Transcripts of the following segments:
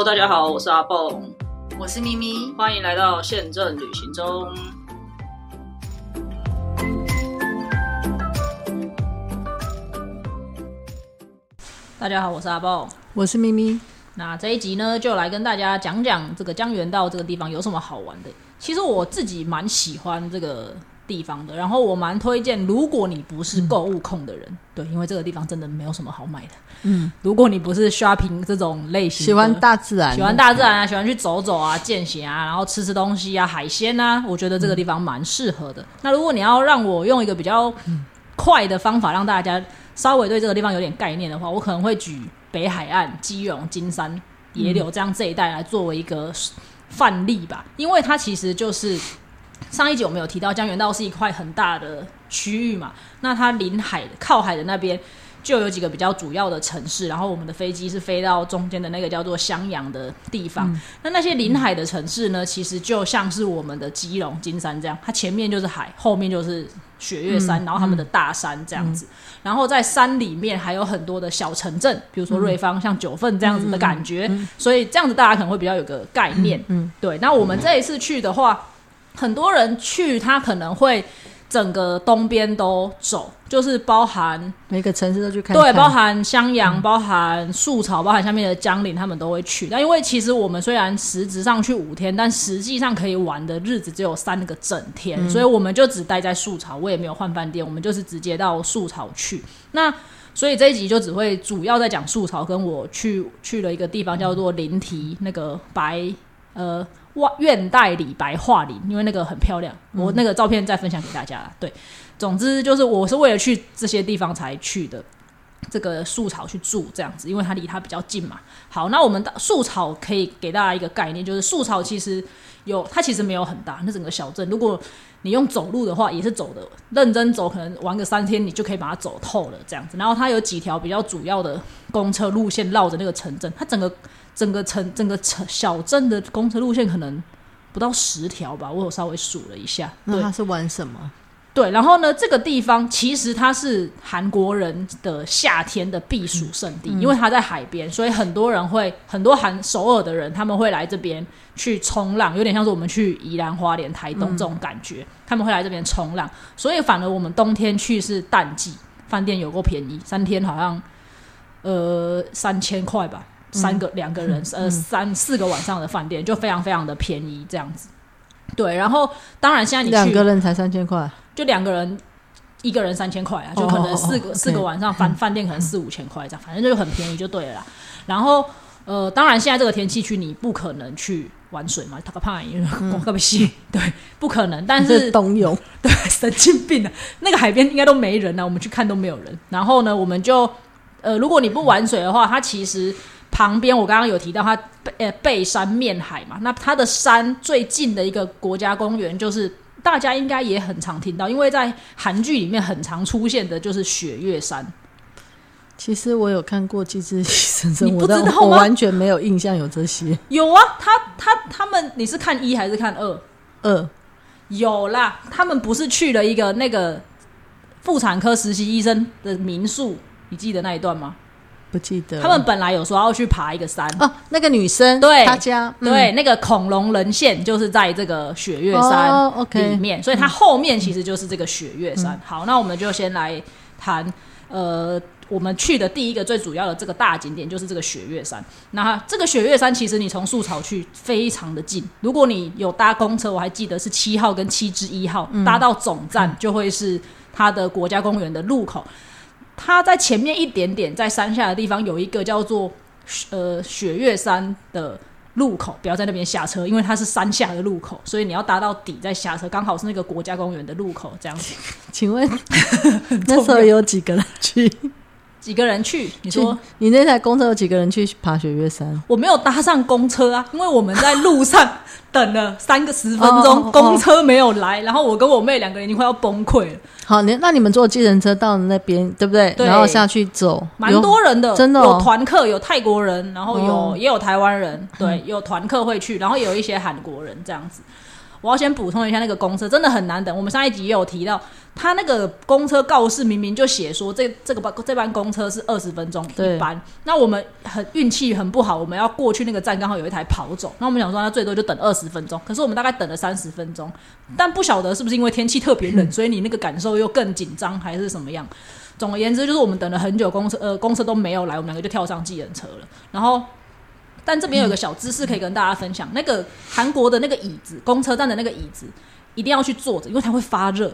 Hello，大家好，我是阿蹦，我是咪咪，欢迎来到宪政旅行中。大家好，我是阿蹦，我是咪咪。那这一集呢，就来跟大家讲讲这个江原道这个地方有什么好玩的。其实我自己蛮喜欢这个。地方的，然后我蛮推荐，如果你不是购物控的人，对，因为这个地方真的没有什么好买的。嗯，如果你不是 shopping 这种类型，喜欢大自然，喜欢大自然啊，喜欢去走走啊、见血啊，然后吃吃东西啊、海鲜啊，我觉得这个地方蛮适合的。那如果你要让我用一个比较快的方法让大家稍微对这个地方有点概念的话，我可能会举北海岸、基隆、金山、野柳这样这一带来作为一个范例吧，因为它其实就是。上一集我们有提到，江原道是一块很大的区域嘛，那它临海靠海的那边就有几个比较主要的城市，然后我们的飞机是飞到中间的那个叫做襄阳的地方。那那些临海的城市呢，其实就像是我们的基隆、金山这样，它前面就是海，后面就是雪月山，然后他们的大山这样子。然后在山里面还有很多的小城镇，比如说瑞芳、像九份这样子的感觉，所以这样子大家可能会比较有个概念。嗯，对。那我们这一次去的话。很多人去，他可能会整个东边都走，就是包含每个城市都去看。对，包含襄阳，包含树草，包含下面的江陵，他们都会去。但因为其实我们虽然实质上去五天，但实际上可以玩的日子只有三个整天，所以我们就只待在树草，我也没有换饭店，我们就是直接到树草去。那所以这一集就只会主要在讲树草，跟我去去了一个地方叫做灵提，那个白呃。哇，院带李白画林，因为那个很漂亮，我那个照片再分享给大家。对，总之就是我是为了去这些地方才去的，这个树草去住这样子，因为它离它比较近嘛。好，那我们的树草可以给大家一个概念，就是树草其实有，它其实没有很大，那整个小镇，如果你用走路的话，也是走的，认真走，可能玩个三天，你就可以把它走透了这样子。然后它有几条比较主要的公车路线绕着那个城镇，它整个。整个城整个城小镇的公车路线可能不到十条吧，我有稍微数了一下。那他是玩什么？对，然后呢，这个地方其实它是韩国人的夏天的避暑胜地，因为它在海边，所以很多人会很多韩首尔的人他们会来这边去冲浪，有点像是我们去宜兰花莲台东这种感觉，他们会来这边冲浪。所以反而我们冬天去是淡季，饭店有够便宜，三天好像呃三千块吧。三个两个人，呃，三四个晚上的饭店就非常非常的便宜，这样子。对，然后当然现在你两个人才三千块，就两个人一个人三千块啊，就可能四个四个晚上饭饭店可能四五千块这样，反正就很便宜就对了。啦。然后呃，当然现在这个天气去你不可能去玩水嘛，他 个怕因为光个不洗，对，不可能。但是冬泳，对，神经病啊！那个海边应该都没人呢，我们去看都没有人。然后呢，我们就呃，如果你不玩水的话，它其实。旁边我刚刚有提到它背呃背山面海嘛，那它的山最近的一个国家公园就是大家应该也很常听到，因为在韩剧里面很常出现的就是雪月山。其实我有看过《机智医生》，你不知道吗？我完全没有印象有这些。有啊，他他他们，你是看一还是看二？二有啦，他们不是去了一个那个妇产科实习医生的民宿，你记得那一段吗？不记得，他们本来有说要去爬一个山。哦，那个女生对，她家对那个恐龙人线就是在这个雪月山里面，所以它后面其实就是这个雪月山。好，那我们就先来谈，呃，我们去的第一个最主要的这个大景点就是这个雪月山。那这个雪月山其实你从树草去非常的近，如果你有搭公车，我还记得是七号跟七之一号搭到总站就会是它的国家公园的入口。它在前面一点点，在山下的地方有一个叫做呃雪月山的路口，不要在那边下车，因为它是山下的路口，所以你要搭到底再下车，刚好是那个国家公园的路口这样子。请问 那时候有几个人去？几个人去？你说你那台公车有几个人去爬雪月山？我没有搭上公车啊，因为我们在路上等了三个十分钟，公车没有来，然后我跟我妹两个人已经快要崩溃了。好，你那你们坐计程车到那边对不对？然后下去走，蛮多人的，真的有团客，有泰国人，然后有也有台湾人，对，有团客会去，然后有一些韩国人这样子。我要先补充一下，那个公车真的很难等。我们上一集也有提到，他那个公车告示明明就写说这这个班这班公车是二十分钟对一班，那我们很运气很不好，我们要过去那个站刚好有一台跑走，那我们想说那最多就等二十分钟，可是我们大概等了三十分钟，但不晓得是不是因为天气特别冷，所以你那个感受又更紧张还是什么样。总而言之，就是我们等了很久，公车呃公车都没有来，我们两个就跳上计程车了。然后，但这边有个小知识可以跟大家分享，那个韩国的那个椅子，公车站的那个椅子一定要去坐着，因为它会发热。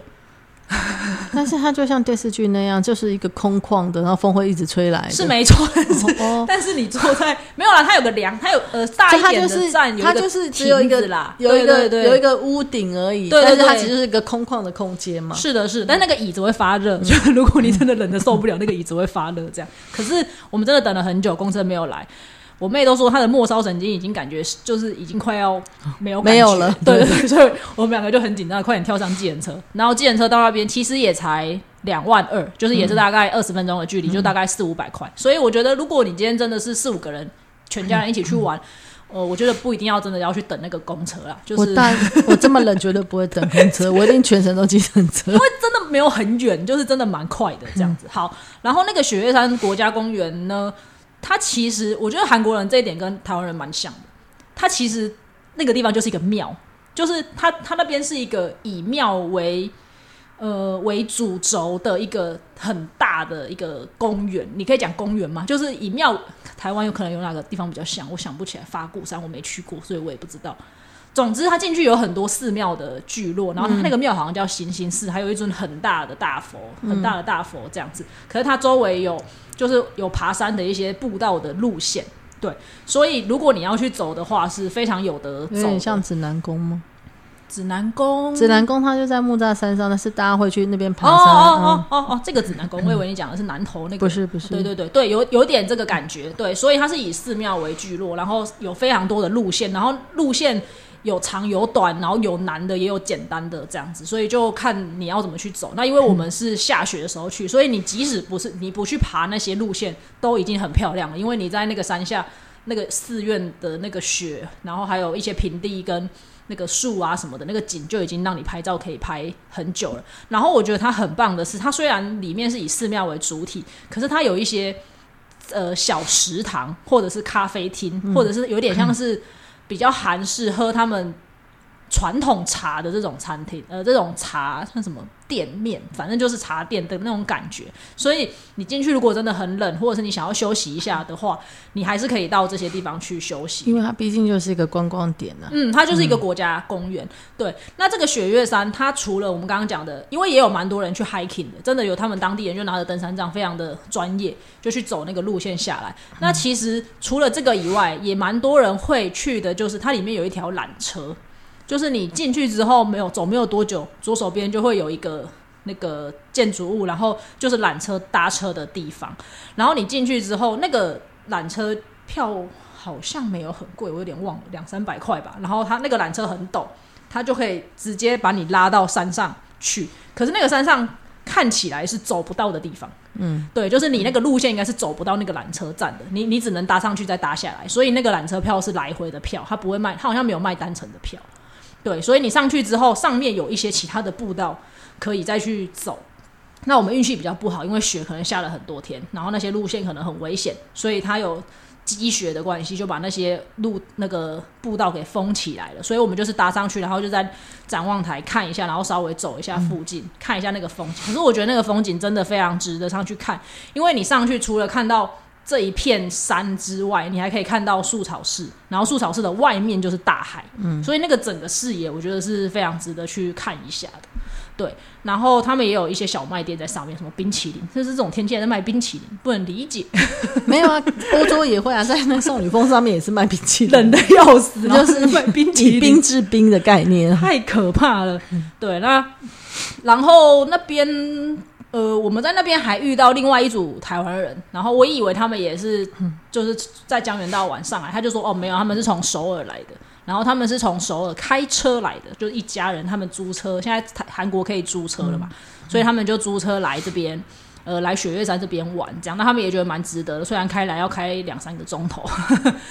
但是它就像电视剧那样，就是一个空旷的，然后风会一直吹来。是没错，但是、哦 但是你坐在没有啦，它有个梁，它有呃大一点它就是的站有一个它就是只有一个啦，有一个有一个屋顶而已，对对对但是它其实是一个空旷的空间嘛。是的，是的，但那个椅子会发热，就如果你真的冷的受不了，那个椅子会发热。这样，可是我们真的等了很久，公车没有来。我妹都说她的末梢神经已经感觉就是已经快要没有没有了对对对，所以我们两个就很紧张，快点跳上计程车。然后计程车到那边其实也才两万二，就是也是大概二十分钟的距离，就大概四五百块。所以我觉得，如果你今天真的是四五个人，全家人一起去玩，呃，我觉得不一定要真的要去等那个公车啦，就是我但我这么冷绝对不会等公车，我一定全程都计程车。因为真的没有很远，就是真的蛮快的这样子。好，然后那个雪岳山国家公园呢，它其实我觉得韩国人这一点跟台湾人蛮像的，它其实那个地方就是一个庙，就是它它那边是一个以庙为。呃，为主轴的一个很大的一个公园，你可以讲公园吗？就是以庙，台湾有可能有哪个地方比较像，我想不起来。法鼓山我没去过，所以我也不知道。总之，它进去有很多寺庙的聚落，然后它那个庙好像叫行星寺，还有一尊很大的大佛，很大的大佛这样子。可是它周围有就是有爬山的一些步道的路线，对，所以如果你要去走的话，是非常有得走的。点像指南宫吗？指南宫，指南宫它就在木栅山上，但是大家会去那边哦爬山。哦哦哦哦哦，这个指南宫，我以为你讲的是南头那个，不是不是，对对对对，有有点这个感觉，对，所以它是以寺庙为聚落，然后有非常多的路线，然后路线有长有短，然后有难的也有简单的这样子，所以就看你要怎么去走。那因为我们是下雪的时候去，所以你即使不是你不去爬那些路线，都已经很漂亮了，因为你在那个山下那个寺院的那个雪，然后还有一些平地跟。那个树啊什么的，那个景就已经让你拍照可以拍很久了。然后我觉得它很棒的是，它虽然里面是以寺庙为主体，可是它有一些呃小食堂或者是咖啡厅，或者是有点像是比较韩式喝他们传统茶的这种餐厅，呃，这种茶像什么店面，反正就是茶店的那种感觉。所以你进去如果真的很冷，或者是你想要休息一下的话，你还是可以到这些地方去休息。因为它毕竟就是一个观光点啊。嗯，它就是一个国家公园。对，那这个雪月山，它除了我们刚刚讲的，因为也有蛮多人去 hiking 的，真的有他们当地人就拿着登山杖，非常的专业，就去走那个路线下来。那其实除了这个以外，也蛮多人会去的，就是它里面有一条缆车，就是你进去之后没有走没有多久，左手边就会有一个。那个建筑物，然后就是缆车搭车的地方。然后你进去之后，那个缆车票好像没有很贵，我有点忘了，两三百块吧。然后它那个缆车很陡，它就可以直接把你拉到山上去。可是那个山上看起来是走不到的地方，嗯，对，就是你那个路线应该是走不到那个缆车站的，你你只能搭上去再搭下来。所以那个缆车票是来回的票，它不会卖，它好像没有卖单程的票。对，所以你上去之后，上面有一些其他的步道可以再去走。那我们运气比较不好，因为雪可能下了很多天，然后那些路线可能很危险，所以它有积雪的关系，就把那些路那个步道给封起来了。所以我们就是搭上去，然后就在展望台看一下，然后稍微走一下附近，看一下那个风景。可是我觉得那个风景真的非常值得上去看，因为你上去除了看到这一片山之外，你还可以看到树草市，然后树草市的外面就是大海，嗯，所以那个整个视野我觉得是非常值得去看一下的。对，然后他们也有一些小卖店在上面，什么冰淇淋，就是这种天气还在卖冰淇淋，不能理解，没有啊，欧洲也会啊，在那少女峰上面也是卖冰淇淋，冷的要死，就是卖冰淇淋，以冰制冰的概念。太可怕了。对，那然后那边呃，我们在那边还遇到另外一组台湾人，然后我以为他们也是就是在江原道玩上来，他就说哦没有，他们是从首尔来的。然后他们是从首尔开车来的，就是一家人，他们租车，现在台韩国可以租车了嘛，所以他们就租车来这边，呃，来雪月山这边玩，这样，那他们也觉得蛮值得的，虽然开来要开两三个钟头，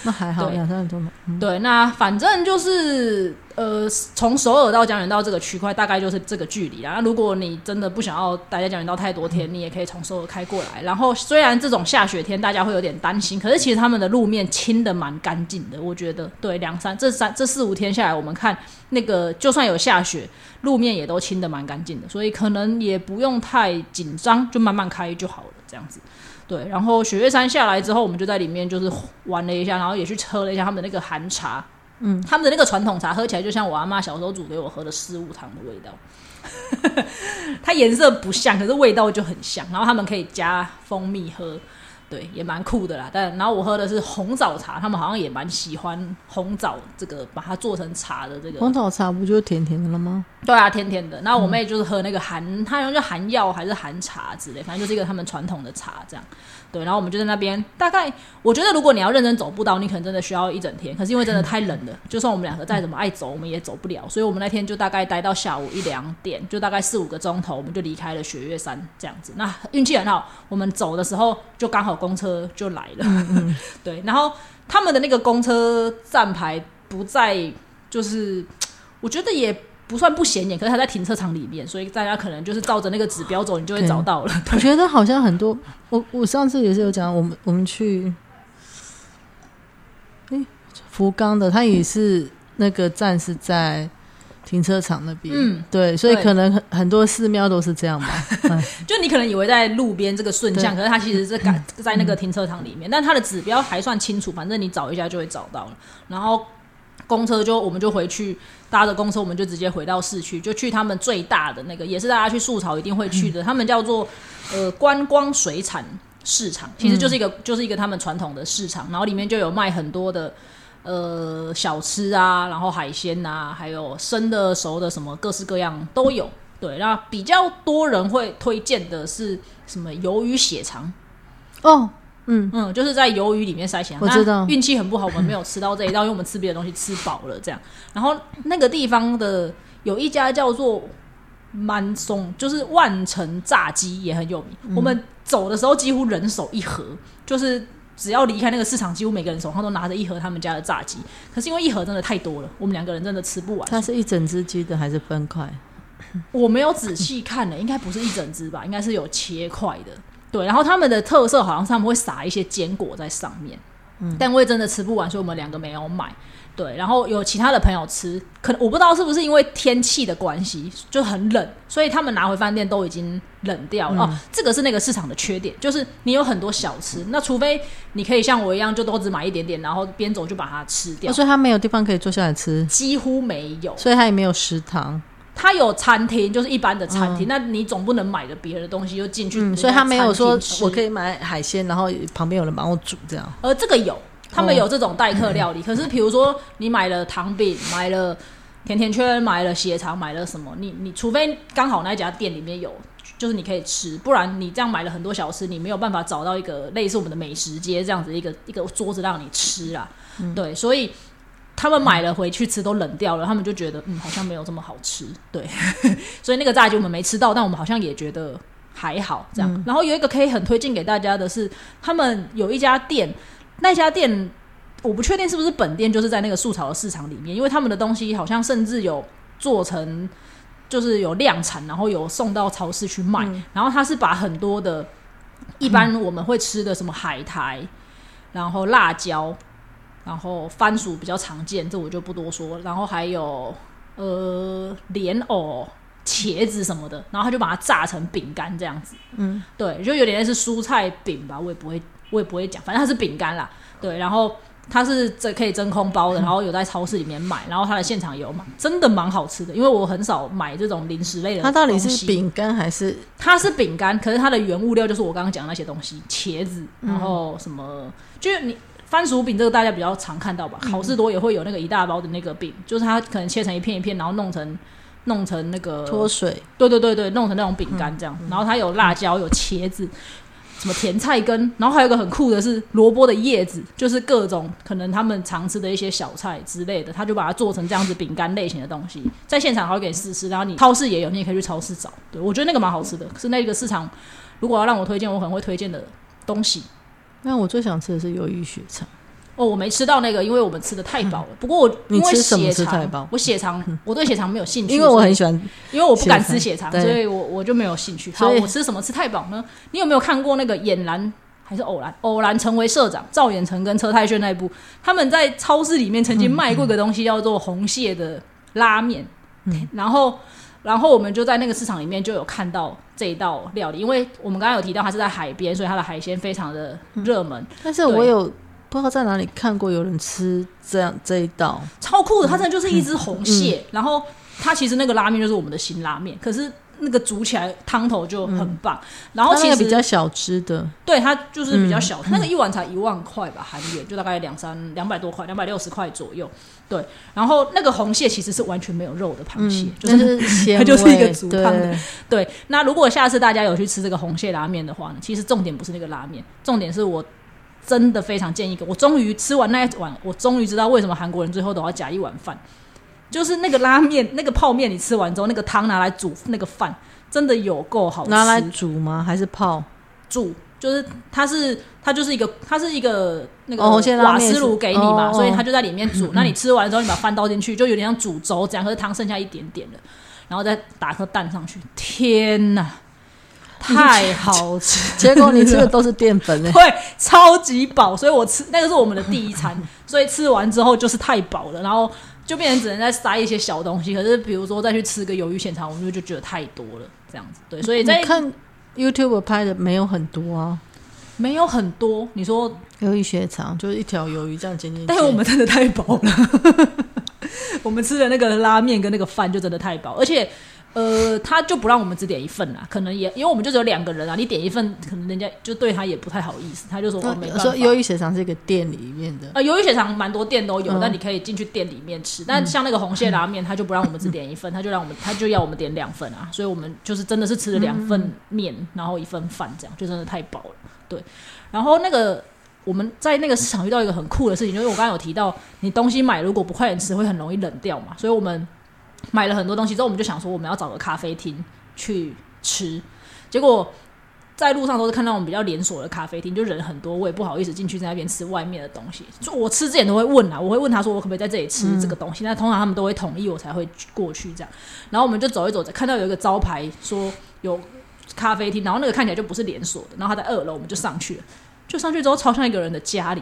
那还好，两三个钟头。嗯。对，那反正就是呃，从首尔到江原道这个区块大概就是这个距离啦。那如果你真的不想要待在江原道太多天，你也可以从首尔开过来。然后虽然这种下雪天大家会有点担心，可是其实他们的路面清的蛮干净的，我觉得。对，两三这三这四五天下来，我们看那个就算有下雪，路面也都清的蛮干净的，所以可能也不用太紧张，就慢慢开就好了，这样子。对，然后雪月山下来之后，我们就在里面就是玩了一下，然后也去喝了一下他们的那个寒茶。嗯，他们的那个传统茶喝起来就像我阿妈小时候煮给我喝的四物汤的味道，它颜色不像，可是味道就很像。然后他们可以加蜂蜜喝。对，也蛮酷的啦。但然后我喝的是红枣茶，他们好像也蛮喜欢红枣这个，把它做成茶的这个。红枣茶不就甜甜的了吗？对啊，甜甜的。然后我妹就是喝那个含，她好像叫含药还是含茶之类，反正就是一个他们传统的茶这样。对，然后我们就在那边，大概我觉得如果你要认真走步道，你可能真的需要一整天。可是因为真的太冷了，就算我们两个再怎么爱走，我们也走不了。所以我们那天就大概待到下午一两点，就大概四五个钟头，我们就离开了雪月山这样子。那运气很好，我们走的时候就刚好公车就来了。对，然后他们的那个公车站牌不在，就是我觉得也。不算不显眼，可是它在停车场里面，所以大家可能就是照着那个指标走，你就会找到了。我觉得好像很多，我我上次也是有讲，我们我们去，哎，福冈的，它也是那个站是在停车场那边，嗯，对，所以可能很很多寺庙都是这样吧。就你可能以为在路边这个顺向，可是它其实是赶在那个停车场里面，但它的指标还算清楚，反正你找一下就会找到了。然后。公车就我们就回去搭着公车，我们就直接回到市区，就去他们最大的那个，也是大家去素草一定会去的，他们叫做呃观光水产市场，其实就是一个就是一个他们传统的市场，然后里面就有卖很多的呃小吃啊，然后海鲜呐，还有生的熟的什么各式各样都有。对，那比较多人会推荐的是什么鱿鱼血肠哦。嗯嗯，就是在鱿鱼里面塞钱。我知道运气很不好，我们没有吃到这一道，因为我们吃别的东西吃饱了这样。然后那个地方的有一家叫做满松，就是万城炸鸡也很有名。我们走的时候几乎人手一盒，就是只要离开那个市场，几乎每个人手上都拿着一盒他们家的炸鸡。可是因为一盒真的太多了，我们两个人真的吃不完。它是一整只鸡的还是分块？我没有仔细看呢，应该不是一整只吧？应该是有切块的。对，然后他们的特色好像是他们会撒一些坚果在上面，嗯，但我也真的吃不完，所以我们两个没有买。对，然后有其他的朋友吃，可能我不知道是不是因为天气的关系就很冷，所以他们拿回饭店都已经冷掉了。哦，这个是那个市场的缺点，就是你有很多小吃，那除非你可以像我一样，就都只买一点点，然后边走就把它吃掉。所以他没有地方可以坐下来吃，几乎没有，所以他也没有食堂。他有餐厅，就是一般的餐厅。那你总不能买了别的东西又进去，所以他没有说我可以买海鲜，然后旁边有人帮我煮这样。而这个有，他们有这种代客料理。可是比如说你买了糖饼，买了甜甜圈，买了血肠，买了什么？你你除非刚好那家店里面有，就是你可以吃，不然你这样买了很多小吃，你没有办法找到一个类似我们的美食街这样子一个一个桌子让你吃啊。对，所以。他们买了回去吃都冷掉了，他们就觉得嗯好像没有这么好吃，对，所以那个炸鸡我们没吃到，但我们好像也觉得还好这样。然后有一个可以很推荐给大家的是，他们有一家店，那家店我不确定是不是本店，就是在那个素草的市场里面，因为他们的东西好像甚至有做成就是有量产，然后有送到超市去卖。然后他是把很多的一般我们会吃的什么海苔，然后辣椒。然后番薯比较常见，这我就不多说。然后还有呃莲藕、茄子什么的，然后他就把它炸成饼干这样子。嗯，对，就有点类似蔬菜饼吧，我也不会，我也不会讲，反正它是饼干啦。对，然后它是这可以真空包的，然后有在超市里面买，然后它的现场有买，真的蛮好吃的。因为我很少买这种零食类的。它到底是饼干还是？它是饼干，可是它的原物料就是我刚刚讲那些东西，茄子，然后什么，就是你。番薯饼这个大家比较常看到吧？好事多也会有那个一大包的那个饼，就是它可能切成一片一片，然后弄成弄成那个脱水。对对对对，弄成那种饼干这样。然后它有辣椒，有茄子，什么甜菜根，然后还有一个很酷的是萝卜的叶子，就是各种可能他们常吃的一些小菜之类的，他就把它做成这样子饼干类型的东西，在现场还会给你试吃。然后你超市也有，你也可以去超市找。对我觉得那个蛮好吃的，是那个市场如果要让我推荐，我可能会推荐的东西。那我最想吃的是鱿鱼血肠，哦，我没吃到那个，因为我们吃的太饱了。不过我因为你吃什么吃太饱，我血肠我对血肠没有兴趣，因为我很喜欢，因为我不敢吃血肠，所以我我就没有兴趣。好，我吃什么吃太饱呢？你有没有看过那个俨然还是偶然偶然成为社长？赵寅成跟车太铉那一部？他们在超市里面曾经卖过一个东西叫做红蟹的拉面，嗯。然后然后我们就在那个市场里面就有看到这一道料理，因为我们刚刚有提到它是在海边，所以它的海鲜非常的热门，但是我有不知道在哪里看过有人吃这样这一道，超酷的。它真的就是一只红蟹，然后它其实那个拉面就是我们的新拉面，可是。那个煮起来汤头就很棒，然后那个其实比较小只的，对，它就是比较小，那个一碗才一万块吧，韩元就大概两三两百多块，两百六十块左右。对，然后那个红蟹其实是完全没有肉的螃蟹，就是它 就是一个味煮汤的对对。那如果下次大家有去吃这个红蟹拉面的话呢，其实重点不是那个拉面，重点是我真的非常建议一个，我终于吃完那一碗，我终于知道为什么韩国人最后都要夹一碗饭，就是那个拉面那个泡面，你吃完之后，那个汤拿来煮那个饭。真的有够好吃，拿来煮吗？还是泡？煮，就是它是它就是一个它是一个那个瓦斯炉给你嘛，哦所以它就在里面煮。那你吃完之后，你把饭倒进去，就有点像煮粥这样，可是汤剩下一点点了，然后再打颗蛋上去，天哪，太好吃！结果你吃的都是淀粉欸诶、对，超级饱，所以我吃那个是我们的第一餐，所以吃完之后就是太饱了，然后就变成只能再塞一些小东西。可是比如说再去吃个鱿鱼现场，我们就就觉得太多了，这样子。对，所以在你看 YouTube 拍的没有很多啊，没有很多，你说鱿鱼血肠。就是一条鱿鱼这样剪进去。但是我们真的太饱了，我们吃的那个拉面跟那个饭就真的太饱，而且呃，他就不让我们只点一份啦，可能也因为我们就只有两个人啊，你点一份，可能人家就对他也不太好意思，他就说哦没办法。说鱿鱼血肠是一个店里面的，呃，鱿鱼血肠蛮多店都有，嗯但你可以进去店里面吃。但像那个红蟹拉面，他就不让我们只点一份，他就让我们，他就要我们点两份啊。所以我们就是真的是吃了两份面，然后一份饭，这样就真的太饱了。对，然后那个我们在那个市场遇到一个很酷的事情，就是我刚刚有提到，你东西买如果不快点吃，会很容易冷掉嘛。所以我们买了很多东西之后，我们就想说我们要找个咖啡厅去吃，结果。在路上都是看到我们比较连锁的咖啡厅，就人很多，我也不好意思进去在那边吃外面的东西。就我吃之前都会问啊，我会问他说我可不可以在这里吃这个东西，那、通常他们都会同意我才会过去这样。然后我们就走一走，看到有一个招牌说有咖啡厅，然后那个看起来就不是连锁的，然后他在二楼，我们就上去了。就上去之后，超像一个人的家里，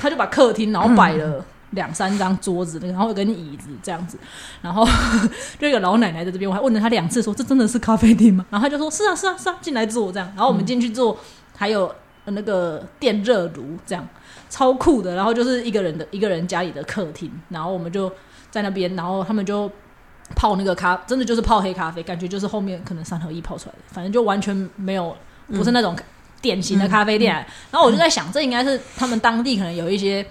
他就把客厅然后摆了。两三张桌子，然后有根椅子这样子，然后 就有个老奶奶在这边，我还问了她两次，说这真的是咖啡厅吗？然后她就说是啊是啊是啊，进来坐这样。然后我们进去坐，还有那个电热炉这样，超酷的。然后就是一个人的一个人家里的客厅，然后我们就在那边，然后他们就泡那个咖，真的就是泡黑咖啡，感觉就是后面可能三合一泡出来的，反正就完全没有不是那种典型的咖啡店。然后我就在想，这应该是他们当地可能有一些。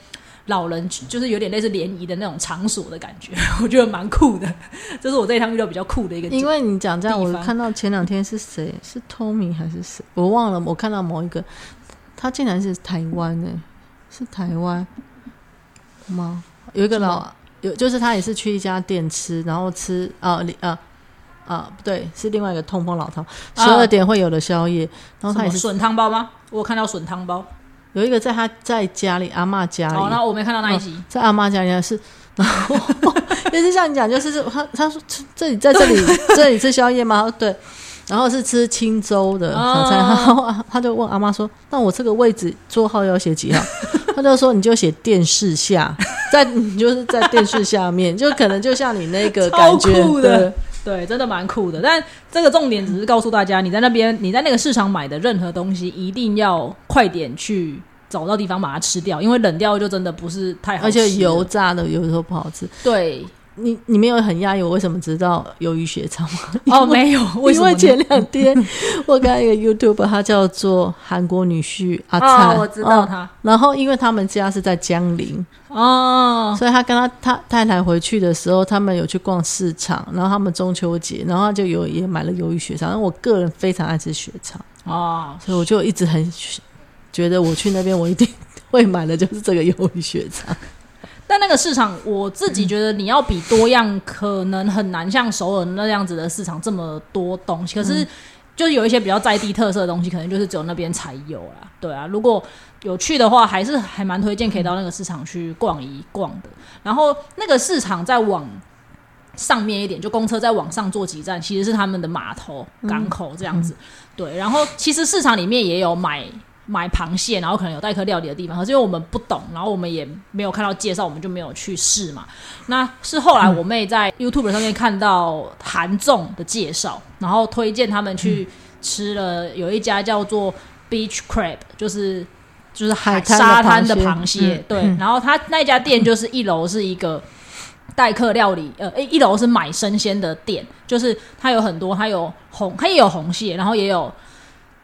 老人就是有点类似联谊的那种场所的感觉，我觉得蛮酷的。这是我这一趟遇到比较酷的一个。因为你讲这样，我看到前两天是谁？是 Tommy 还是谁？我忘了。我看到某一个，他竟然是台湾呢、是台湾吗？有一个老有，就是他也是去一家店吃，然后吃啊里啊啊，不对，是另外一个痛风老饕，十二点会有的宵夜，然后他也是笋汤包吗？我有看到笋汤包。有一个在他在家里阿嬷家里，哦，那我没看到那一集。在阿妈家里是，然 后也是像你讲，就是他他说这里在这里 这里吃宵夜吗？对，然后是吃青粥的早餐，哦然后他就问阿妈说：“那我这个位置座号要写几号？” 他就说：“你就写电视下，在你就是在电视下面，就可能就像你那个感觉的对对，真的蛮酷的。但这个重点只是告诉大家，你在那边，你在那个市场买的任何东西，一定要快点去找到地方把它吃掉，因为冷掉就真的不是太好吃。而且油炸的有时候不好吃。对你你没有很压抑，我为什么知道鱿鱼血肠吗？哦，没有，为什么呢因为前两天 我看一个 YouTube，他叫做韩国女婿阿哦灿，，我知道嗯他然后因为他们家是在江陵，哦，所以他跟他他太太回去的时候，他们有去逛市场，然后他们中秋节，然后他就有也买了鱿鱼血肠。因为我个人非常爱吃血肠，哦，所以我就一直很觉得我去那边我一定会买的就是这个鱿鱼血肠。但那个市场，我自己觉得你要比多样，可能很难像首尔那样子的市场这么多东西。可是就是有一些比较在地特色的东西，可能就是只有那边才有啦。对啊，如果有去的话，还是还蛮推荐可以到那个市场去逛一逛的。然后那个市场再往上面一点，就公车再往上坐几站，其实是他们的码头、港口这样子。对，然后其实市场里面也有买买螃蟹，然后可能有代客料理的地方，可是因为我们不懂，然后我们也没有看到介绍，我们就没有去试嘛。那是后来我妹在 YouTube 上面看到韩综的介绍，然后推荐他们去吃了有一家叫做 Beach Crab，就是就是海沙滩的螃螃蟹对。然后他那家店就是一楼是一个代客料理，呃，一楼是买生鲜的店，就是它有很多，它有红，它也有红蟹，然后也有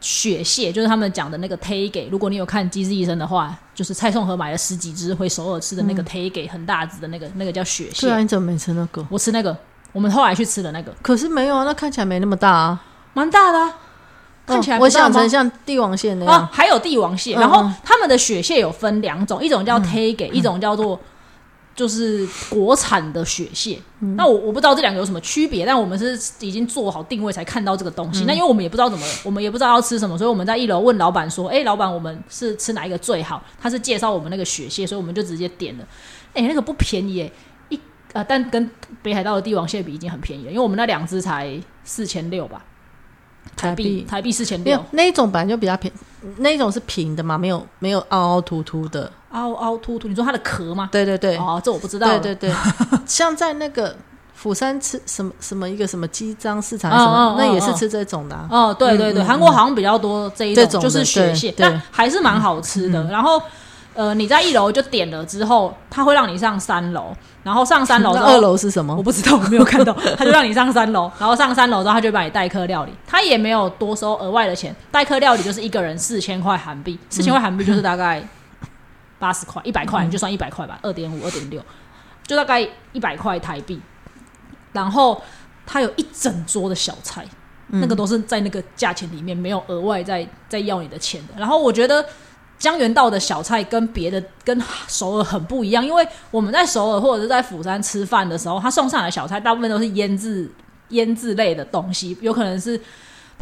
雪蟹，就是他们讲的那个 t a g e 如果你有看《机智医生》的话，就是蔡颂和买了十几只回首尔吃的那个 t a g e 很大只的那个，那个叫血蟹。对啊，你怎么没吃那个？我吃那个，我们后来去吃的那个，可是没有啊，那看起来没那么大啊，蛮大的、啊，看起来嗯我想成像帝王蟹那啊样，，还有帝王蟹，嗯然后他们的血蟹有分两种，一种叫 t a g e 一种叫做就是国产的雪蟹。嗯那我我不知道这两个有什么区别，但我们是已经做好定位才看到这个东嗯西。那因为我们也不知道怎么，我们也不知道要吃什么，所以我们在一楼问老板说：“哎、老板，我们是吃哪一个最好？”他是介绍我们那个雪蟹，所以我们就直接点了。哎、那个不便宜耶，一呃，但跟北海道的帝王蟹比已经很便宜了，因为我们那两只才四千六吧，台币台币四千六。那一种本来就比较平，那一种是平的嘛，没有没有凹凹凸凸的。凹凹凸凸，你说它的壳吗？对对对，哦，这我不知道了。对对对，像在那个釜山吃什么什么一个什么鸡章市场什么，那也是吃这种的、啊。哦，对对对，韩国好像比较多这一种，就是雪蟹，但还是蛮好吃的。然后呃，你在一楼就点了之后，他会让你上三楼，然后上三楼 二楼是什么我？不知道，我没有看到，他就让你上三楼，然后上三楼之后，他就把你代客料理，他也没有多收额外的钱，代客料理就是一个人四千块韩币，四千块韩币就是大概八十块，一百块你就算一百块吧，二点五、二点六，就大概一百块台币。然后他有一整桌的小菜，那个都是在那个价钱里面没有额外再再要你的钱的。然后我觉得江原道的小菜跟别的跟首尔很不一样，因为我们在首尔或者是在釜山吃饭的时候，他送上来的小菜大部分都是腌制腌制类的东西，有可能是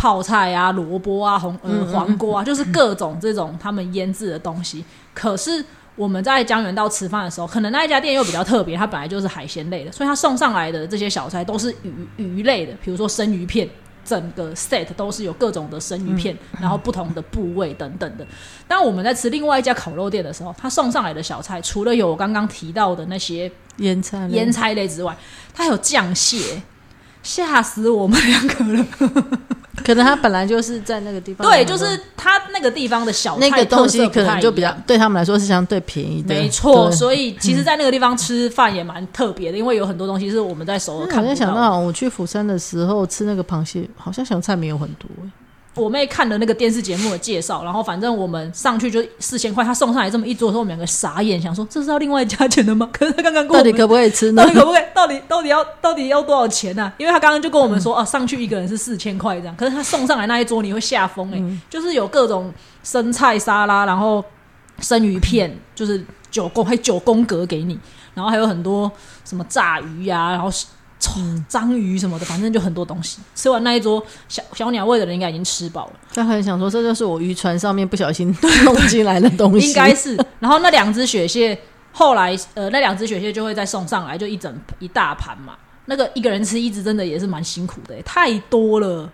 泡菜啊、萝卜啊、红呃黄瓜啊，就是各种这种他们腌制的东西。可是我们在江原道吃饭的时候，可能那一家店又比较特别，它本来就是海鲜类的，所以它送上来的这些小菜都是鱼鱼类的，比如说生鱼片。整个 set 都是有各种的生鱼片，然后不同的部位等等的。当我们在吃另外一家烤肉店的时候，他送上来的小菜，除了有我刚刚提到的那些腌菜，腌菜类之外，它还有酱蟹，吓死我们两个了。可能他本来就是在那个地方，对，就是他那个地方的小菜那个东西可能就比较对他们来说是相对便宜的，没错，所以其实，在那个地方吃饭也蛮特别的，因为有很多东西是我们在首尔我看不好像想。到，我去釜山的时候吃那个螃蟹，好像小菜没有很多、欸我妹看了那个电视节目的介绍，然后反正我们上去就四千块，她送上来这么一桌的时候，我们两个傻眼，想说这是要另外加钱的吗？可是她刚刚跟我到底可不可以吃呢到？底可不可以？到底到底要到底要多少钱呢、因为她刚刚就跟我们说，啊，上去一个人是四千块这样，可是她送上来那一桌你会吓疯哎，就是有各种生菜沙拉，然后生鱼片，就是九宫还九宫格给你，然后还有很多什么炸鱼呀、然后。章鱼什么的，反正就很多东西。吃完那一桌小小鸟胃的人应该已经吃饱了，他很想说，这就是我渔船上面不小心弄进来的东西，应该是。然后那两只雪蟹，后来呃，那两只雪蟹就会再送上来，就一整一大盘嘛。那个一个人吃一只，真的也是蛮辛苦的、欸太多了。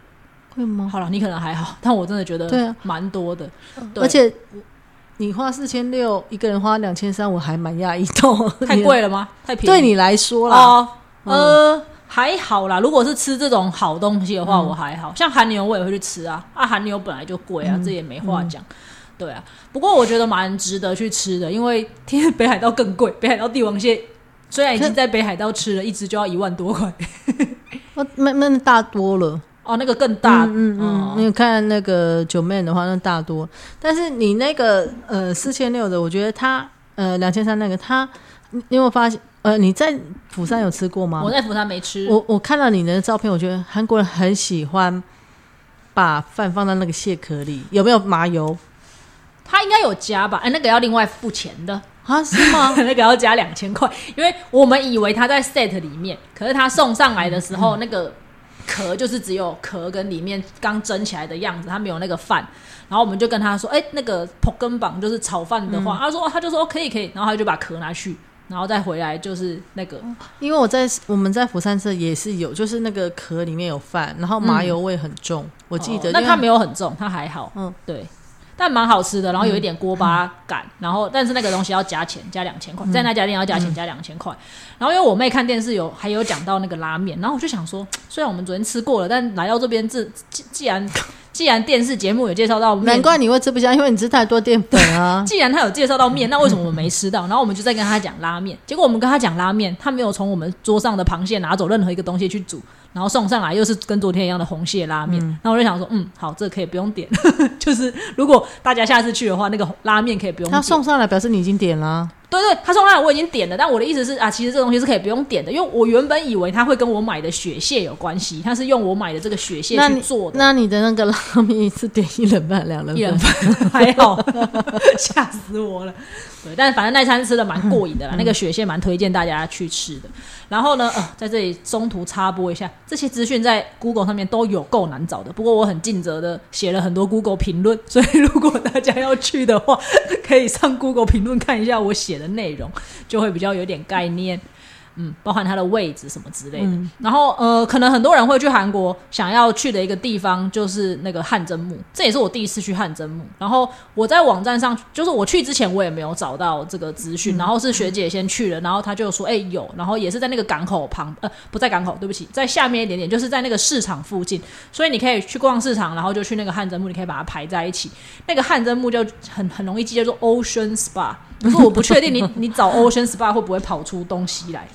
会吗？好了，你可能还好，但我真的觉得对啊蛮多的。对而且你花四千六，一个人花两千三，我还蛮讶异的，太贵了吗？太便宜？对你来说啦，哦，呃，还好啦。如果是吃这种好东西的话，我还好像韩牛我也会去吃啊。啊，韩牛本来就贵啊，这也没话讲。对啊，不过我觉得蛮值得去吃的，因为天北海道更贵，北海道帝王蟹虽然已经在北海道吃了一只就要一万多块，那那那大多了。哦，那个更大，嗯嗯你看那个九妹的话，那大多。但是你那个呃四千六的，我觉得它呃两千三那个，它你你有没有发现？呃，你在釜山有吃过吗？我在釜山没吃，我我看到你的照片，我觉得韩国人很喜欢把饭放在那个蟹壳里，有没有麻油他应该有加吧？哎，那个要另外付钱的。啊？是吗？那个要加两千块，因为我们以为他在 set 里面，可是他送上来的时候，那个壳就是只有壳跟里面刚蒸起来的样子，他没有那个饭。然后我们就跟他说，哎、那个破根榜就是炒饭的话，他说、哦、他就说、哦、可以可以，然后他就把壳拿去，然后再回来就是那个因为我在我们在釜山吃也是有，就是那个壳里面有饭，然后麻油味很重，我记得。那它没有很重，它还好，嗯，对，但蛮好吃的，然后有一点锅巴感，然后但是那个东西要加钱，加两千嗯。块，在那家店要加钱加两千块。然后因为我妹看电视有还有讲到那个拉面，然后我就想说，虽然我们昨天吃过了，但来到这边这既既然既然电视节目有介绍到面，难怪你会吃不下，因为你吃太多淀粉啊。既然他有介绍到面，那为什么我们没吃到？然后我们就在跟他讲拉面，结果我们跟他讲拉面，他没有从我们桌上的螃蟹拿走任何一个东西去煮，然后送上来又是跟昨天一样的红蟹拉面。然后我就想说，嗯，好，这可以不用点，就是如果大家下次去的话，那个拉面可以不用点。他送上来表示你已经点了啊，对对，他送上来我已经点了，但我的意思是啊，其实这个东西是可以不用点的，因为我原本以为他会跟我买的雪蟹有关系，他是用我买的这个雪蟹去做的。那你的那个拉面是点一人份、两人一人份？还好，吓死我了。对，但反正那餐吃的蛮过瘾的啦，那个雪蟹蛮推荐大家去吃的。然后呢，呃，在这里中途插播一下，这些资讯在 Google 上面都有够难找的。不过我很尽责的写了很多 Google 评论，所以如果大家要去的话，可以上 Google 评论看一下我写的内容，就会比较有点概念。嗯，包含它的位置什么之类的。然后呃，可能很多人会去韩国想要去的一个地方就是那个汗蒸木，这也是我第一次去汗蒸木。然后我在网站上，就是我去之前我也没有找到这个资讯，然后是学姐先去了，然后她就说哎、有，然后也是在那个港口旁，呃不在港口，对不起，在下面一点点，就是在那个市场附近，所以你可以去逛市场，然后就去那个汗蒸木，你可以把它排在一起。那个汗蒸木就很很容易记，叫做 Ocean Spa。可是我不确定你 你找 Ocean Spa 会不会跑出东西来。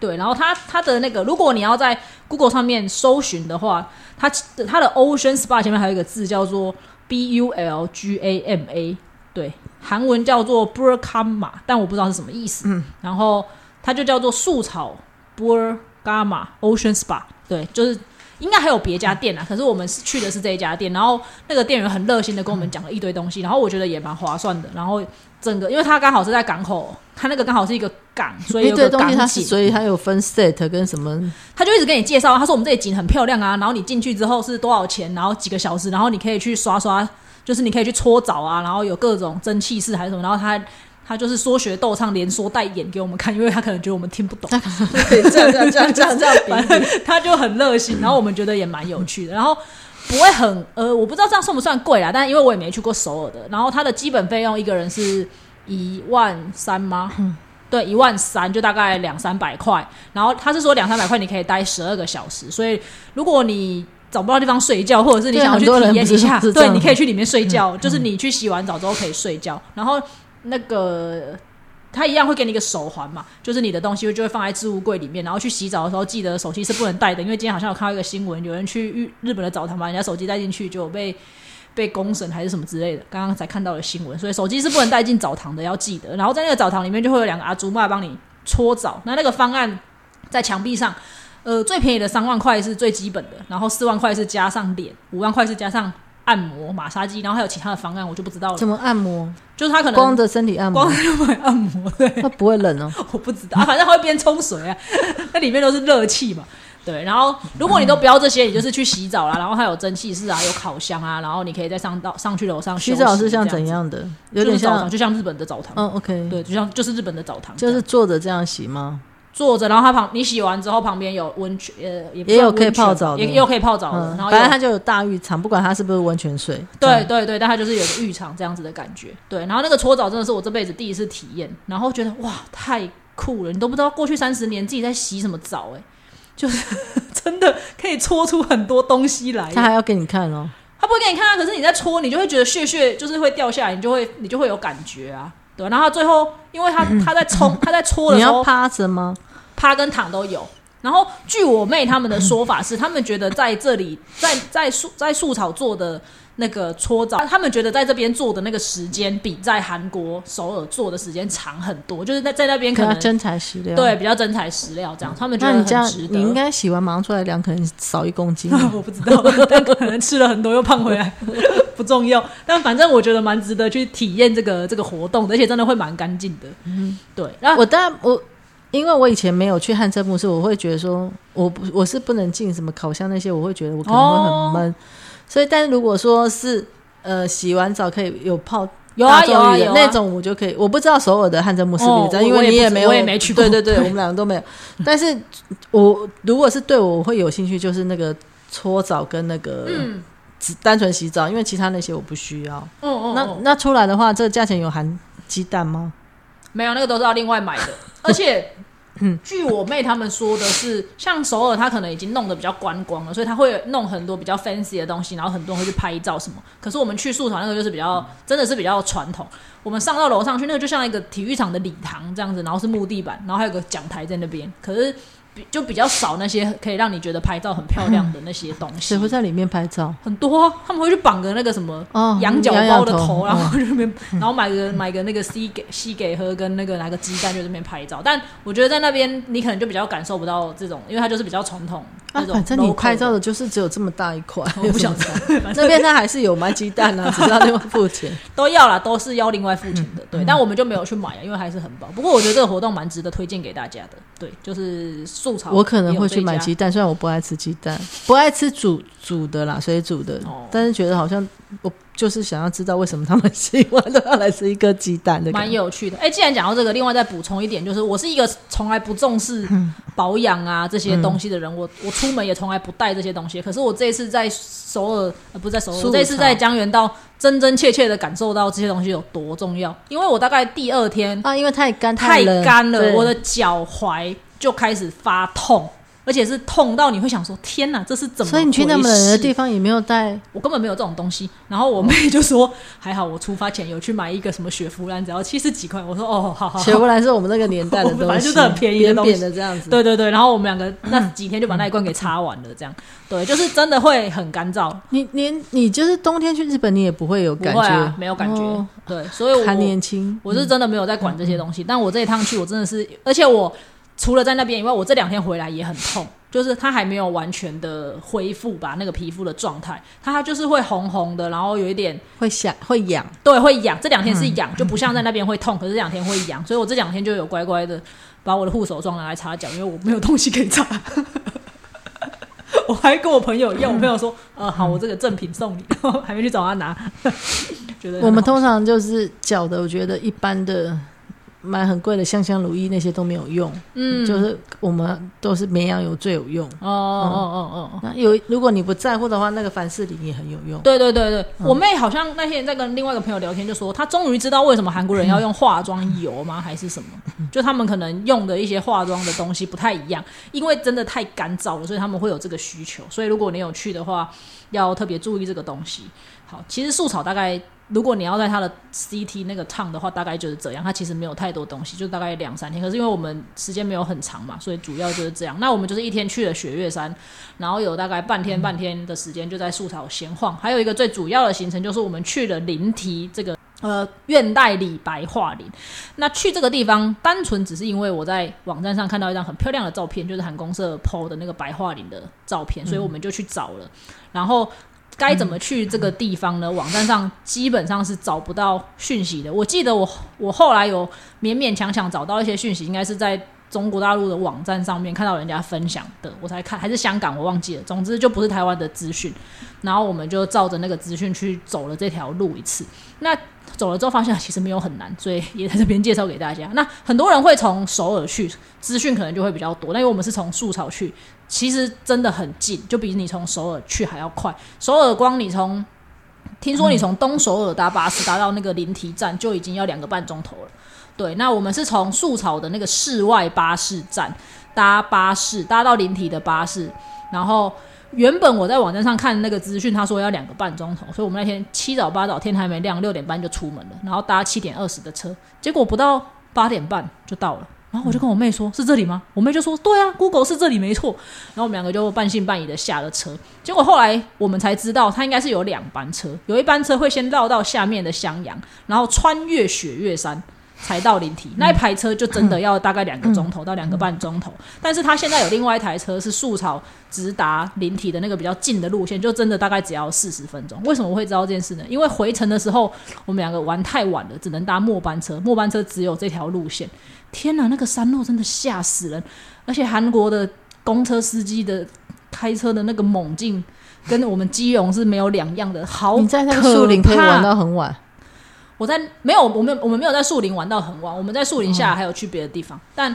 对，然后它它的那个，如果你要在 Google 上面搜寻的话，它它的 Ocean Spa 前面还有一个字叫做 B U L G A M A，对，韩文叫做 Burkama，但我不知道是什么意思。嗯，然后它就叫做树草 Burkama Ocean Spa，对，就是应该还有别家店啊，可是我们是去的是这一家店，然后那个店员很热心的跟我们讲了一堆东西，然后我觉得也蛮划算的，然后整个因为它刚好是在港口，它那个刚好是一个港，所以有个港景，所以它有分 set 跟什么？他就一直跟你介绍，他说我们这里景很漂亮啊，然后你进去之后是多少钱，然后几个小时，然后你可以去刷刷，就是你可以去搓澡啊，然后有各种蒸汽室还是什么，然后他他就是说学逗唱连说带演给我们看，因为他可能觉得我们听不懂，对，这样这样这样这样这样比反正他就很热心，然后我们觉得也蛮有趣的，然后不会很呃，我不知道这样算不算贵啦，但因为我也没去过首尔的，然后它的基本费用一个人是一万三吗？对，一万三就大概两三百块，然后他是说两三百块你可以待十二个小时，所以如果你找不到地方睡觉，或者是你想要去体验一下，对，你可以去里面睡觉，就是你去洗完澡之后可以睡觉，然后那个他一样会给你一个手环嘛，就是你的东西就会放在置物柜里面，然后去洗澡的时候记得手机是不能带的，因为今天好像有看到一个新闻，有人去日日本的澡堂把人家手机带进去，就被被公审还是什么之类的，刚刚才看到的新闻，所以手机是不能带进澡堂的，要记得。然后在那个澡堂里面就会有两个阿祖妈帮你搓澡，那那个方案在墙壁上。呃，最便宜的三万块是最基本的，然后四万块是加上脸，五万块是加上按摩、马杀鸡，然后还有其他的方案我就不知道了。怎么按摩？就是他可能光着身体按摩光，着会按摩，对，他不会冷哦。我不知道啊，反正他会边冲水啊，那里面都是热气嘛。对，然后如果你都不要这些，你就是去洗澡啦，然后它有蒸汽室啊，有烤箱啊，然后你可以再上到上去楼上洗澡是像？怎样的？有点像，就像日本的澡堂。嗯，OK，对，就像就是日本的澡堂，就是坐着这样洗吗？坐着，然后它旁你洗完之后旁边有温泉，呃，也也有可以泡澡的也也有可以泡澡的，嗯，然后有反正它就有大浴场，不管它是不是温泉水。对对对，但它就是有个浴场这样子的感觉。对，然后那个搓澡真的是我这辈子第一次体验，然后觉得哇太酷了！你都不知道过去三十年自己在洗什么澡、欸，就是 真的可以搓出很多东西来。他还要给你看哦。他不会给你看啊，可是你在搓，你就会觉得血血就是会掉下来，你就会你就会有感觉啊。对，然后他最后，因为他 他在冲，他在搓的你要时候，趴着吗？趴跟躺都有。然后据我妹他们的说法是，他们觉得在这里，在在树在树草做的那个搓澡，他们觉得在这边做的那个时间比在韩国首尔做的时间长很多，就是在在那边可能真材实料。对，比较真材实料这样，他们觉得你这样很值，得。你应该洗完马上出来量，可能少一公斤。我不知道，但可能吃了很多又胖回来，不重要。但反正我觉得蛮值得去体验这个这个活动的，而且真的会蛮干净的。嗯，对。然后我当然我因为我以前没有去汗蒸木寺，我会觉得说，我不我是不能进什么烤箱那些，我会觉得我可能会很闷。所以，但是如果说是呃洗完澡可以有泡有啊有啊有啊那种，我就可以。我不知道首尔的汗蒸木是不哦是这样，因为你也没有，我也没去过对对 对，我们两个都没有。但是我如果是对我会有兴趣，就是那个搓澡跟那个嗯只单纯洗澡，因为其他那些我不需要。嗯嗯，嗯那那出来的话，这个价钱有含鸡蛋吗？没有那个都是要另外买的，而且。据我妹他们说的是，像首尔，他可能已经弄得比较观光了，所以他会弄很多比较 fancy 的东西，然后很多人会去拍照什么。可是我们去素团那个就是比较，真的是比较传统。我们上到楼上去，那个就像一个体育场的礼堂这样子，然后是木地板，然后还有个讲台在那边。可是比就比较少那些可以让你觉得拍照很漂亮的那些东西。谁会在里面拍照？很多啊、他们会去绑个那个什么哦羊角包的头，头然后去那边，然后买个买个那个西给西给喝跟那个拿个鸡蛋就在那边拍照。但我觉得在那边你可能就比较感受不到这种，因为它就是比较传统那啊，种。反正你拍照的，就是只有这么大一块，我不想知道。反正那边他还是有卖鸡蛋啊，只是要另外付钱。都要啦，都是要另外付钱的。嗯对，但我们就没有去买啊，因为还是很薄。不过我觉得这个活动蛮值得推荐给大家的。对，就是我可能会去买鸡蛋，虽然我不爱吃鸡蛋，不爱吃煮煮的啦，水煮的哦，但是觉得好像我就是想要知道为什么他们 喜欢都要来吃一个鸡蛋的蛮。有趣的。哎、既然讲到这个，另外再补充一点，就是我是一个从来不重视保养啊这些东西的人，我我出门也从来不带这些东西。可是我这一次在首尔，呃，不是在首尔，我这次在江原道，真真切切的感受到这些东西有多重要。因为我大概第二天啊，因为太干太干了，我的脚踝就开始发痛。而且是痛到你会想说：“天哪，这是怎么？”所以你去那么冷的地，方也没有带我根本没有这种东西。然后我妹就说：“ 还好，我出发前有去买一个什么雪佛兰，只要七十几块。”我说：“哦，好好好。”雪佛兰是我们那个年代的 东西，反正就是很便宜的东西扁扁的这样子。对对对，然后我们两个那几天就把那一罐给擦完了，这样 对，就是真的会很干燥，你连你就是冬天去日本，你也不会有感觉，没有感觉，哦对，所以我还年轻。我是真的没有在管这些东西，但我这一趟去，我真的是，而且我除了在那边以外，我这两天回来也很痛，就是它还没有完全的恢复吧，那个皮肤的状态，它就是会红红的，然后有一点会想会痒，对会痒，这两天是痒，就不像在那边会痛，可是这两天会痒，所以我这两天就有乖乖的把我的护手霜拿来擦脚，因为我没有东西可以擦。我还跟我朋友要，我朋友说：“呃，好，我这个赠品送你。”然后还没去找他拿，觉得我们通常就是脚的，我觉得一般的买很贵的香香乳液那些都没有用，嗯，就是我们都是绵羊油最有用。哦哦哦哦哦，那有如果你不在乎的话，那个凡士林也很有用。对对对对，我妹好像那天在跟另外一个朋友聊天，就说她终于知道为什么韩国人要用化妆油吗？还是什么？就他们可能用的一些化妆的东西不太一样，因为真的太干燥了，所以他们会有这个需求。所以如果你有去的话，要特别注意这个东西。好，其实素草大概。如果你要在它的 CT 那个烫的话，大概就是这样。它其实没有太多东西，就大概两三天。可是因为我们时间没有很长嘛，所以主要就是这样。那我们就是一天去了雪岳山，然后有大概半天半天的时间就在树草闲晃。还有一个最主要的行程就是我们去了灵缇这个呃院代理白桦林。那去这个地方，单纯只是因为我在网站上看到一张很漂亮的照片，就是韩公社 PO 的那个白桦林的照片，所以我们就去找了。然后该怎么去这个地方呢？网站上基本上是找不到讯息的。我记得我我后来有勉勉强强找到一些讯息，应该是在中国大陆的网站上面看到人家分享的，我才看，还是香港我忘记了。总之就不是台湾的资讯，然后我们就照着那个资讯去走了这条路一次。那走了之后发现其实没有很难，所以也在这边介绍给大家。那很多人会从首尔去，资讯可能就会比较多，但因为我们是从素草去，其实真的很近，就比你从首尔去还要快。首尔光你从听说你从东首尔搭巴士搭到那个临提站就已经要两个半钟头了。对，那我们是从树草的那个室外巴士站搭巴士搭到临缇的巴士，然后原本我在网站上看那个资讯，他说要两个半钟头，所以我们那天七早八早天还没亮，六点半就出门了，然后搭七点二十的车，结果不到八点半就到了。然后我就跟我妹说：“是这里吗？”我妹就说：“对啊，Google 是这里没错。”然后我们两个就半信半疑的下了车。结果后来我们才知道，它应该是有两班车，有一班车会先绕到下面的襄阳，然后穿越雪岳山，才到灵体。那一排车就真的要大概两个钟头到两个半钟头。但是他现在有另外一台车是树草直达灵体的那个比较近的路线，就真的大概只要四十分钟。为什么我会知道这件事呢？因为回程的时候我们两个玩太晚了，只能搭末班车，末班车只有这条路线。天哪，那个山路真的吓死人！而且韩国的公车司机的开车的那个猛劲，跟我们基隆是没有两样的。好，你在那个树林可以玩到很晚。我在没有，我们我们没有在树林玩到很晚。我们在树林下还有去别的地方，但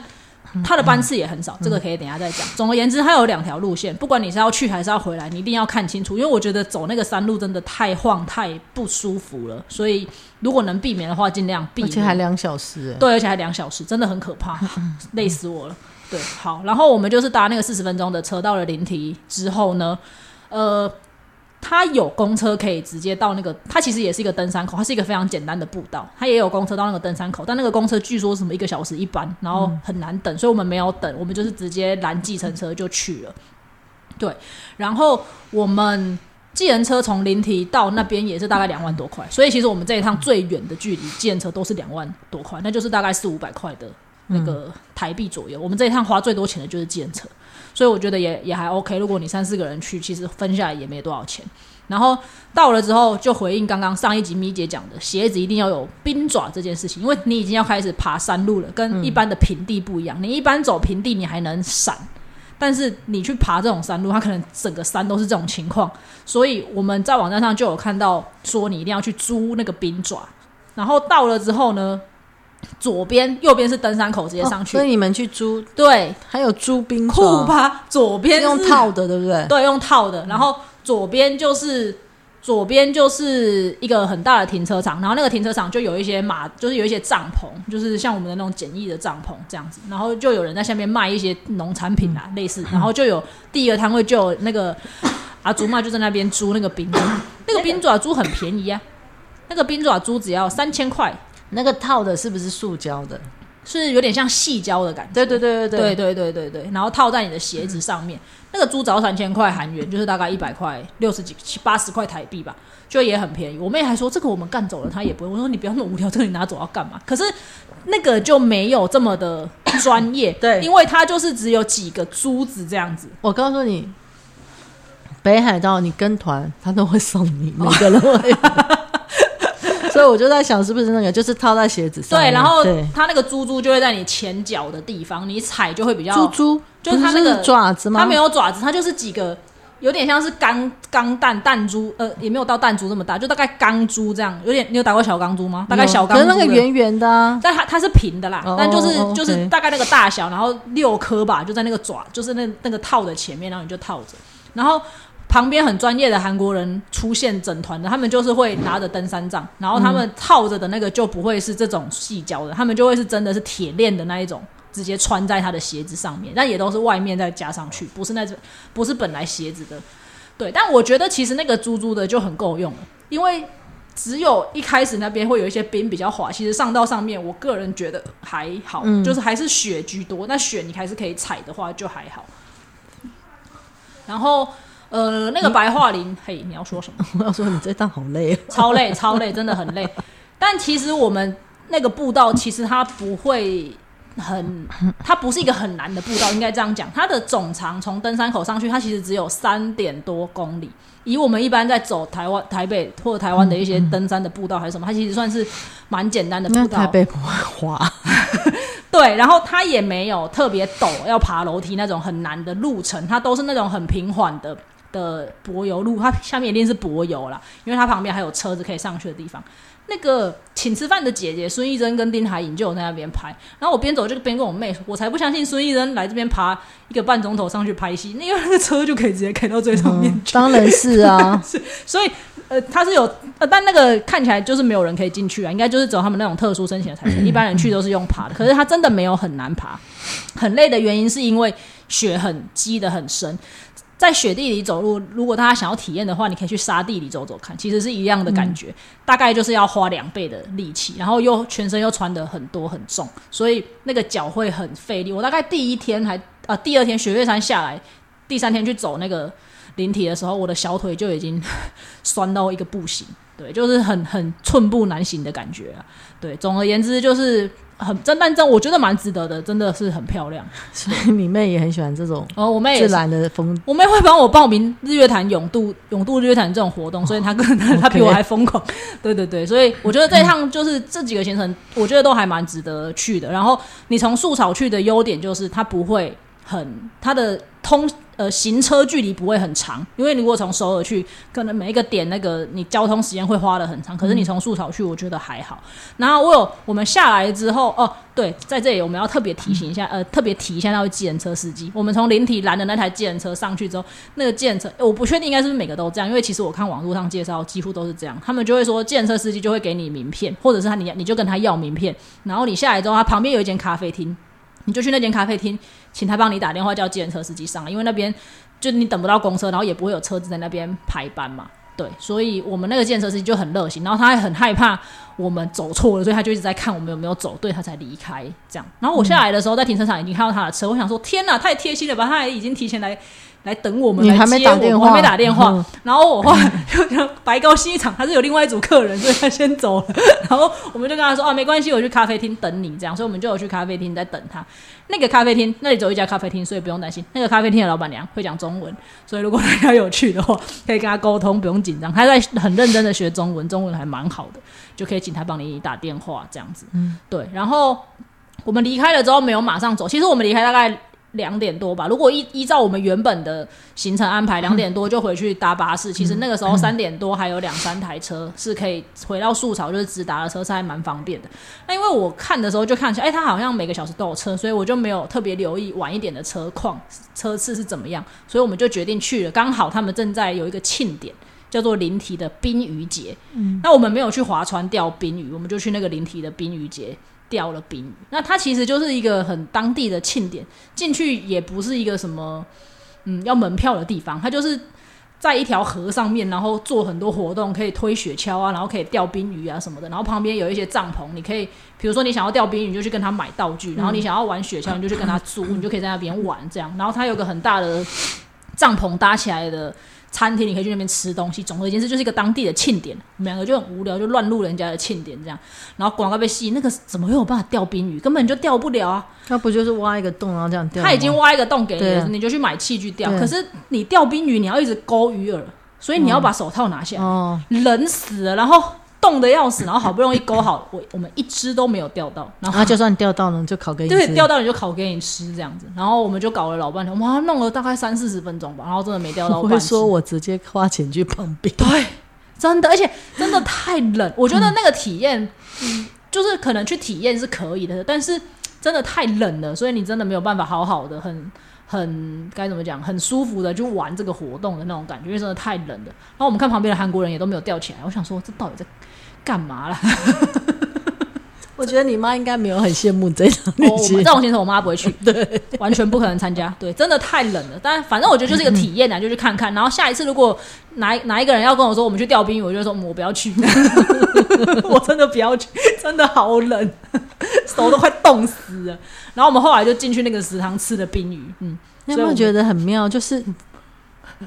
它的班次也很少。这个可以等下再讲。总而言之，它有两条路线，不管你是要去还是要回来，你一定要看清楚，因为我觉得走那个山路真的太晃太不舒服了。所以如果能避免的话，尽量避免。而且还两小时，对，而且还两小时，真的很可怕，累死我了。对，好，然后我们就是搭那个四十分钟的车到了灵提之后呢，呃。它有公车可以直接到那个，它其实也是一个登山口，它是一个非常简单的步道，它也有公车到那个登山口，但那个公车据说什么一个小时一班，然后很难等，所以我们没有等，我们就是直接拦计程车就去了。对，然后我们计程车从灵体到那边也是大概两万多块，所以其实我们这一趟最远的距离计程车都是两万多块，那就是大概四五百块的那个台币左右。我们这一趟花最多钱的就是计程车。所以我觉得也也还 OK。如果你三四个人去，其实分下来也没多少钱。然后到了之后，就回应刚刚上一集咪姐讲的，鞋子一定要有冰爪这件事情，因为你已经要开始爬山路了，跟一般的平地不一样。你一般走平地，你还能闪，但是你去爬这种山路，它可能整个山都是这种情况。所以我们在网站上就有看到说，你一定要去租那个冰爪。然后到了之后呢？左边、右边是登山口，直接上去。所以你们去租对，还有租冰库吧？左边用套的，对不对？对，用套的。然后左边就是左边就是一个很大的停车场，然后那个停车场就有一些马，就是有一些帐篷，就是像我们的那种简易的帐篷这样子。然后就有人在下面卖一些农产品啊，类似。然后就有第一个摊位就有那个 阿祖妈就在那边租那个冰，那个冰爪租很便宜啊，那个冰爪租只要三千块。那个套的是不是塑胶的？是有点像细胶的感觉。对对对对对对对对对。然后套在你的鞋子上面，那个租只要三千块韩元，就是大概一百块六十几七八十块台币吧，就也很便宜。我妹还说这个我们干走了，她也不会。我说你不要那么无聊，这个你拿走要干嘛？可是那个就没有这么的专业，对，因为它就是只有几个珠子这样子。我告诉你，北海道你跟团，他都会送你每个人会。所以我就在想，是不是那个就是套在鞋子上？对，然后它那个珠珠就会在你前脚的地方，你踩就会比较珠珠，就是它那个爪子吗？它没有爪子，它就是几个有点像是钢钢弹弹珠，呃，也没有到弹珠这么大，就大概钢珠这样，有点你有打过小钢珠吗？大概小钢珠，那个圆圆的，但它它是平的啦，但就是就是大概那个大小，然后六颗吧，就在那个爪，就是那那个套的前面，然后你就套着，然后。旁边很专业的韩国人出现整团的，他们就是会拿着登山杖，然后他们套着的那个就不会是这种细胶的，他们就会是真的是铁链的那一种，直接穿在他的鞋子上面，但也都是外面再加上去，不是那种不是本来鞋子的。对，但我觉得其实那个珠珠的就很够用了，因为只有一开始那边会有一些冰比较滑，其实上到上面，我个人觉得还好，就是还是雪居多，那雪你还是可以踩的话就还好，然后。呃，那个白桦林，嘿，你要说什么？我要说你这趟好累，哦超累，超累，真的很累。但其实我们那个步道，其实它不会很，它不是一个很难的步道，应该这样讲。它的总长从登山口上去，它其实只有三点多公里。以我们一般在走台湾、台北或者台湾的一些登山的步道还是什么，它其实算是蛮简单的步道。台北不会滑，对，然后它也没有特别陡，要爬楼梯那种很难的路程，它都是那种很平缓的。的柏油路，它下面一定是柏油啦，因为它旁边还有车子可以上去的地方。那个请吃饭的姐姐孙艺珍跟丁海颖就有在那边拍，然后我边走就边跟我妹说，我才不相信孙艺珍来这边爬一个半钟头上去拍戏，因为那个车就可以直接开到最上面去。当然是啊，是，所以呃，他是有呃，但那个看起来就是没有人可以进去啊，应该就是走他们那种特殊申请的才行，一般人去都是用爬的。可是他真的没有很难爬，很累的原因是因为雪很积得很深。在雪地里走路，如果大家想要体验的话，你可以去沙地里走走看，其实是一样的感觉，大概就是要花两倍的力气，然后又全身又穿的很多很重，所以那个脚会很费力。我大概第一天还啊，第二天雪月山下来，第三天去走那个灵体的时候，我的小腿就已经 酸到一个不行。对，就是很很寸步难行的感觉啊。对，总而言之就是很真，但真我觉得蛮值得的，真的是很漂亮。所以你妹也很喜欢这种哦，我妹自也是。然的风，我妹会帮我报名日月潭永渡永渡日月潭这种活动，所以她更她她比我还疯狂。对对对，所以我觉得这一趟就是这几个行程，我觉得都还蛮值得去的。然后你从树草去的优点就是它不会很它的通呃行车距离不会很长，因为如果从首尔去，可能每一个点那个你交通时间会花的很长。可是你从树草去，我觉得还好。然后我有我们下来之后，哦，对，在这里我们要特别提醒一下，呃，特别提一下那位计程车司机。我们从灵体拦的那台计程车上去之后，那个计程车，呃我不确定应该是不是每个都这样，因为其实我看网络上介绍几乎都是这样。他们就会说，计程车司机就会给你名片，或者是他你你就跟他要名片，然后你下来之后，他旁边有一间咖啡厅，你就去那间咖啡厅，请他帮你打电话叫计程车司机上来，因为那边就你等不到公车，然后也不会有车子在那边排班嘛。对，所以我们那个建设司机就很热心，然后他还很害怕我们走错了，所以他就一直在看我们有没有走对，他才离开这样。然后我下来的时候，在停车场已经看到他的车，我想说天呐，太贴心了吧！他还已经提前来来等我们，你还没来接我打电话我还没打电话。嗯然后我后来就白高兴一场，他是有另外一组客人，所以他先走了。然后我们就跟他说啊，没关系，我去咖啡厅等你这样，所以我们就有去咖啡厅在等他。那个咖啡厅那里只有一家咖啡厅，所以不用担心。那个咖啡厅的老板娘会讲中文，所以如果大家有去的话，可以跟他沟通，不用紧张。他在很认真的学中文，中文还蛮好的，就可以请他帮你打电话这样子。嗯，对。然后我们离开了之后没有马上走，其实我们离开大概两点多吧。如果依依照我们原本的行程安排，两点多就回去搭巴士。其实那个时候三点多还有两三台车是可以回到树草，就是直达的车是还蛮方便的。那因为我看的时候就看起来，哎、他好像每个小时都有车，所以我就没有特别留意晚一点的车况、车次是怎么样，所以我们就决定去了。刚好他们正在有一个庆典。叫做灵体的冰鱼节，嗯，那我们没有去划船钓冰鱼，我们就去那个灵体的冰鱼节钓了冰鱼。那它其实就是一个很当地的庆典，进去也不是一个什么嗯要门票的地方，它就是在一条河上面，然后做很多活动，可以推雪橇啊，然后可以钓冰鱼啊什么的。然后旁边有一些帐篷，你可以比如说你想要钓冰鱼，你就去跟他买道具；然后你想要玩雪橇，你就去跟他租，你就可以在那边玩这样。然后它有个很大的帐篷搭起来的。餐厅你可以去那边吃东西，总而言之就是一个当地的庆典。我们两个就很无聊，就乱录人家的庆典这样，然后广告被吸引，那个怎么会有办法钓冰鱼？根本就钓不了啊！那不就是挖一个洞然后这样钓？他已经挖一个洞给你了，你就去买器具钓。可是你钓冰鱼，你要一直勾鱼饵，所以你要把手套拿下来，哦，冷死了，然后冻得要死，然后好不容易勾好，我我们一只都没有钓到，然后就算钓到呢，就烤给你对吃。钓到你就烤给你吃这样子，然后我们就搞了老半天，哇，弄了大概三四十分钟吧，然后真的没钓到 我。会说我直接花钱去碰冰。对，真的，而且真的太冷，我觉得那个体验，嗯，就是可能去体验是可以的，但是真的太冷了，所以你真的没有办法好好的很。很该怎么讲，很舒服的就玩这个活动的那种感觉，因为真的太冷了。然后我们看旁边的韩国人也都没有吊起来，我想说这到底在干嘛啦？我觉得你妈应该没有很羡慕这场旅行这。种行程我妈不会去，对，完全不可能参加。对，真的太冷了。但反正我觉得就是一个体验啊，就去看看。然后下一次如果哪哪一个人要跟我说我们去钓冰鱼，我就说、嗯我不要去，我真的不要去，真的好冷，手都快冻死了。然后我们后来就进去那个食堂吃的冰鱼，嗯，你有没有觉得很妙？就是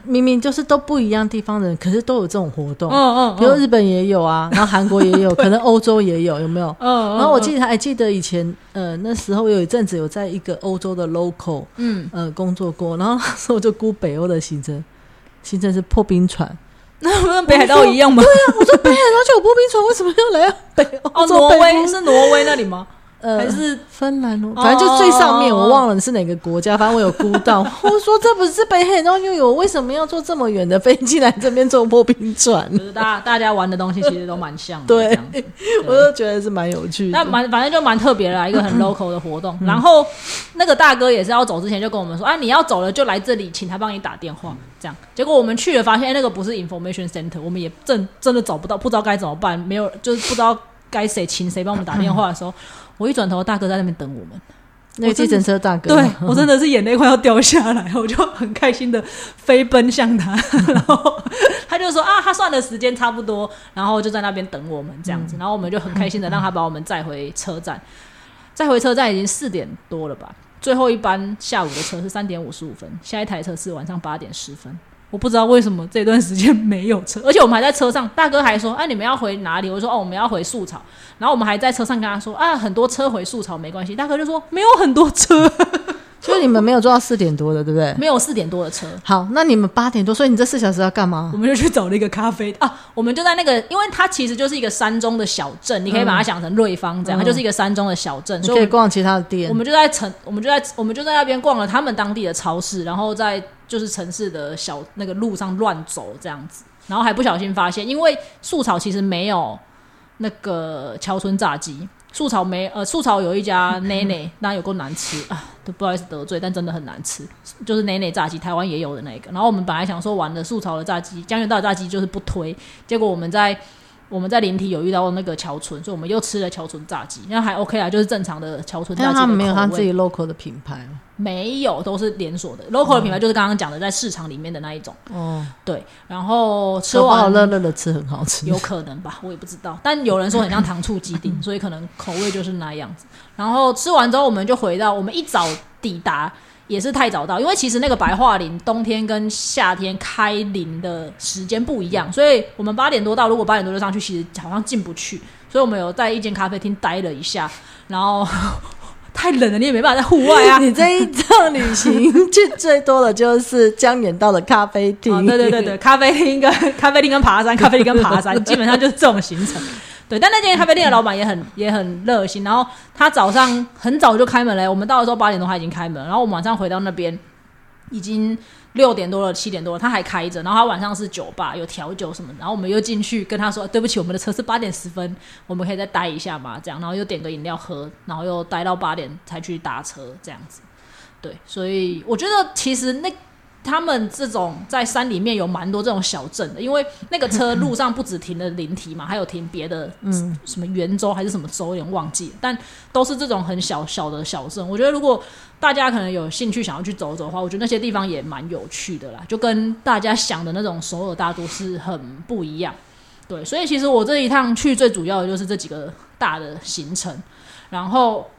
明明就是都不一样地方的人，可是都有这种活动。嗯嗯，比如日本也有啊，然后韩国也有，可能欧洲也有，有没有？嗯，然后我记得还记得以前，呃，那时候有一阵子有在一个欧洲的 local，嗯，呃，工作过，然后那时候就估北欧的行程，行程是破冰船。那不跟北海道一样吗？对啊我说北海道就有破冰船，为什么要来北欧？哦，挪威是挪威那里吗？呃还是芬兰哦，反正就最上面，哦我忘了是哪个国家，反正我有估到。我说这不是北海道又有，为什么要坐这么远的飞机来这边坐破冰船？就是大家大家玩的东西其实都蛮像的，对 我都觉得是蛮有趣的。那蛮反正就蛮特别的啦，一个很 local 的活动。然后那个大哥也是要走之前就跟我们说，啊，你要走了就来这里，请他帮你打电话。这样，结果我们去了，发现、哎那个不是 information center，我们也真真的找不到，不知道该怎么办，没有就是不知道该谁请谁帮我们打电话的时候，我一转头，大哥在那边等我们。那个计程车大哥，对我真的是眼泪快要掉下来，我就很开心的飞奔向他，然后他就说啊，他算的时间差不多，然后就在那边等我们这样子，然后我们就很开心的让他把我们载回车站，载回车站已经四点多了吧，最后一班下午的车是三点五十五分，下一台车是晚上八点十分，我不知道为什么这段时间没有车，而且我们还在车上，大哥还说：“哎、你们要回哪里？”我说：“哦，我们要回树草。”然后我们还在车上跟他说：“啊，很多车回树草没关系。”大哥就说：“没有很多车，所以你们没有坐到四点多的，对不对？没有四点多的车。”好，那你们八点多，所以你这四小时要干嘛我？们就去找了一个咖啡啊，我们就在那个，因为它其实就是一个山中的小镇，你可以把它想成瑞芳这样，嗯它就是一个山中的小镇，你所以可以逛其他的店我。们就在城，我们就在我们就在那边逛了他们当地的超市，然后在就是城市的小那个路上乱走这样子，然后还不小心发现，因为素草其实没有那个桥村炸鸡，树草没呃素草有一家 奶奶，那有够难吃啊，都不好意思得罪，但真的很难吃，就是奶奶炸鸡，台湾也有的那个。然后我们本来想说玩的素草的炸鸡，江原道的炸鸡就是不推，结果我们在。我们在连体有遇到那个桥村，所以我们又吃了桥村炸鸡，那还 OK 啊，就是正常的桥村炸鸡的但他们没有他自己 local 的品牌哦没有，都是连锁的。local 的品牌就是刚刚讲的，在市场里面的那一种。哦，对，然后吃吃完完乐乐的吃很好吃。有可能吧，我也不知道。但有人说很像糖醋鸡丁，所以可能口味就是那样子。然后吃完之后，我们就回到我们一早抵达，也是太早到，因为其实那个白桦林冬天跟夏天开林的时间不一样，所以我们八点多到，如果八点多就上去，其实好像进不去。所以我们有在一间咖啡厅待了一下，然后 太冷了，你也没办法在户外啊。你 这一趟旅行去最多的就是江远道的咖啡厅、哦，对对对对，咖啡厅跟咖啡厅跟爬山，咖啡厅跟爬山，基本上就是这种行程。对，但那间咖啡店的老板也很也很热心，然后他早上很早就开门了，我们到的时候八点多他已经开门，然后我们晚上回到那边已经六点多了，七点多了，他还开着，然后他晚上是酒吧有调酒什么，然后我们又进去跟他说，对不起，我们的车是八点十分，我们可以再待一下嘛，这样，然后又点个饮料喝，然后又待到八点才去搭车，这样子。对，所以我觉得其实那他们这种在山里面有蛮多这种小镇的，因为那个车路上不止停了灵体嘛，还有停别的，嗯，什么圆州还是什么州，有点忘记了，但都是这种很小小的小镇。我觉得如果大家可能有兴趣想要去走走的话，我觉得那些地方也蛮有趣的啦，就跟大家想的那种首尔大都市很不一样。对，所以其实我这一趟去最主要的就是这几个大的行程，然后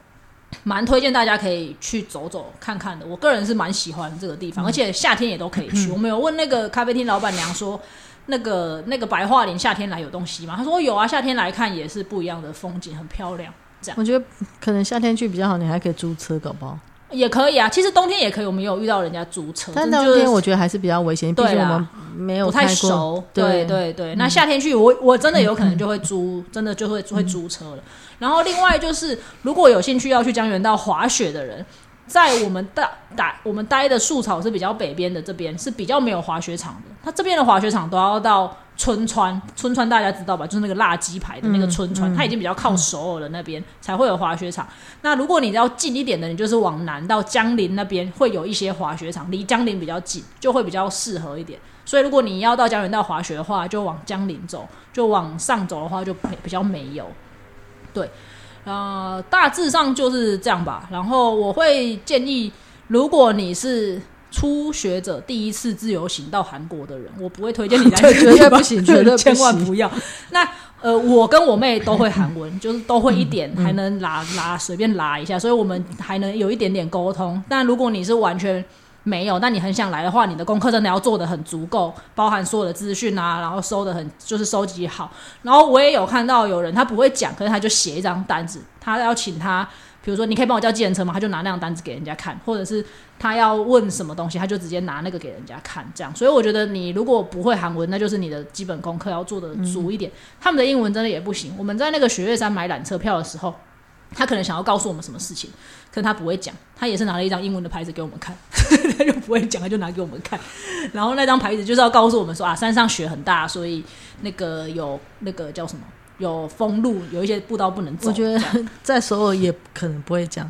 蛮推荐大家可以去走走看看的。我个人是蛮喜欢这个地方，而且夏天也都可以去。我们有问那个咖啡厅老板娘说，那个那个白桦林夏天来有东西吗？他说有啊，夏天来看也是不一样的风景，很漂亮。这样我觉得可能夏天去比较好，你还可以租车，搞不好。也可以啊，其实冬天也可以。我们有遇到人家租车，但冬天我觉得还是比较危险，毕竟我们没有不太熟，对对对对。那夏天去，我我真的有可能 就会租，真的就会会租车了。然后另外就是，如果有兴趣要去江原道滑雪的人，在我们大打我们待的树草是比较北边的这边是比较没有滑雪场的，它这边的滑雪场都要到春川，春川大家知道吧？就是那个辣鸡排的那个春川，它已经比较靠首尔的那边才会有滑雪场。那如果你要近一点的，你就是往南到江陵那边会有一些滑雪场，离江陵比较近，就会比较适合一点。所以如果你要到江原道滑雪的话，就往江陵走；就往上走的话，就比较没有。对，呃，大致上就是这样吧。然后我会建议，如果你是初学者，第一次自由行到韩国的人，我不会推荐你 来绝对不行绝对千万不要。那呃，我跟我妹都会韩文，就是都会一点，还能拉拉随便拉一下，所以我们还能有一点点沟通。但如果你是完全没有，但你很想来的话，你的功课真的要做的很足够，包含所有的资讯啊，然后收的很就是收集好。然后我也有看到有人他不会讲，可是他就写一张单子，他要请他，比如说你可以帮我叫计程车吗？他就拿那张单子给人家看，或者是他要问什么东西，他就直接拿那个给人家看，这样。所以我觉得你如果不会韩文，那就是你的基本功课要做的足一点。他们的英文真的也不行。我们在那个雪岳山买缆车票的时候。他可能想要告诉我们什么事情，可是他不会讲，他也是拿了一张英文的牌子给我们看，他就不会讲，他就拿给我们看。然后那张牌子就是要告诉我们说啊，山上雪很大，所以那个有那个叫什么，有封路，有一些步道不能走。我觉得在首尔也可能不会讲，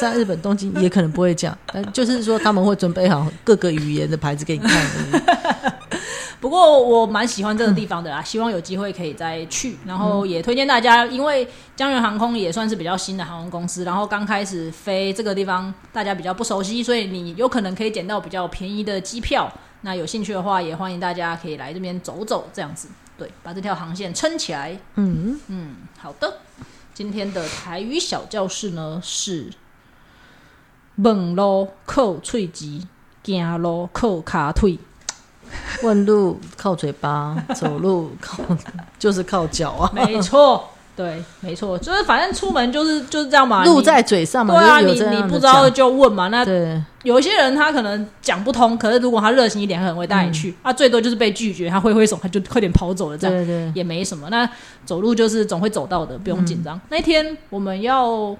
在日本东京也可能不会讲，但就是说他们会准备好各个语言的牌子给你看。不过我蛮喜欢这个地方的啦，希望有机会可以再去。然后也推荐大家，因为江原航空也算是比较新的航空公司，然后刚开始飞这个地方，大家比较不熟悉，所以你有可能可以捡到比较便宜的机票。那有兴趣的话，也欢迎大家可以来这边走走，这样子，对，把这条航线撑起来。嗯，嗯，好的。今天的台语小教室呢是：问路靠喙舌，行路靠骹腿。问路靠嘴巴，走路靠就是靠脚啊。没错，对，没错，就是反正出门就是就是这样嘛。路在嘴上嘛，对啊，你你不知道讲就问嘛。那对，有一些人他可能讲不通，可是如果他热心一点，他可能会带你去。啊，最多就是被拒绝，他挥挥手，他就快点跑走了，这样对对，也没什么。那走路就是总会走到的，不用紧嗯张。那天我们要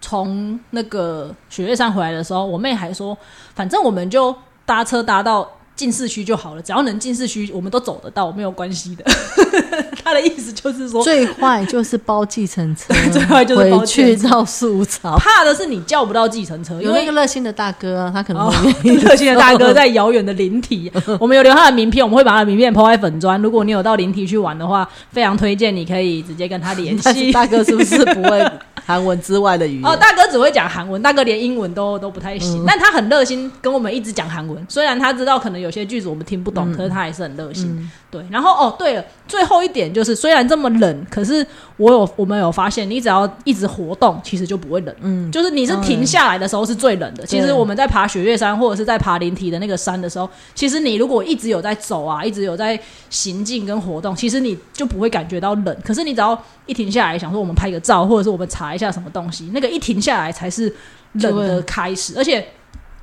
从那个雪月山回来的时候，我妹还说，反正我们就搭车搭到进市区就好了，只要能进市区，我们都走得到，没有关系的。他的意思就是说，最坏就是包计程车，最坏就是包去到树草。怕的是你叫不到计程车，因有为那个热心的大哥啊，他可能 热心的大哥在遥远的灵体，我们有留他的名片，我们会把他的名片抛在粉砖。如果你有到灵体去玩的话，非常推荐你可以直接跟他联系。大哥是不是不会韩文之外的语言？哦，大哥只会讲韩文，大哥连英文都都不太嗯行，但他很热心，跟我们一直讲韩文。虽然他知道可能有些句子我们听不嗯懂，可是他还是很热心。对，然后哦，对了，最后一点就是，虽然这么冷，可是我有我们有发现，你只要一直活动，其实就不会冷。嗯，就是你是停下来的时候是最冷的。其实我们在爬雪月山或者是在爬灵体的那个山的时候，其实你如果一直有在走啊，一直有在行进跟活动，其实你就不会感觉到冷。可是你只要一停下来，想说我们拍个照，或者是我们查一下什么东西，那个一停下来才是冷的开始，而且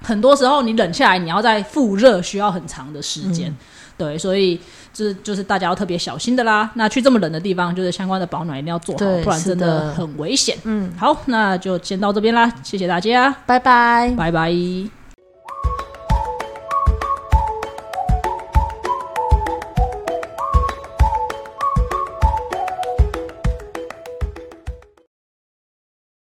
很多时候你冷下来，你要再复热需要很长的时间。嗯对，所以这就是大家要特别小心的啦。那去这么冷的地方，就是相关的保暖一定要做好，不然真的很危险。嗯，好，那就先到这边啦，谢谢大家，拜拜。拜拜。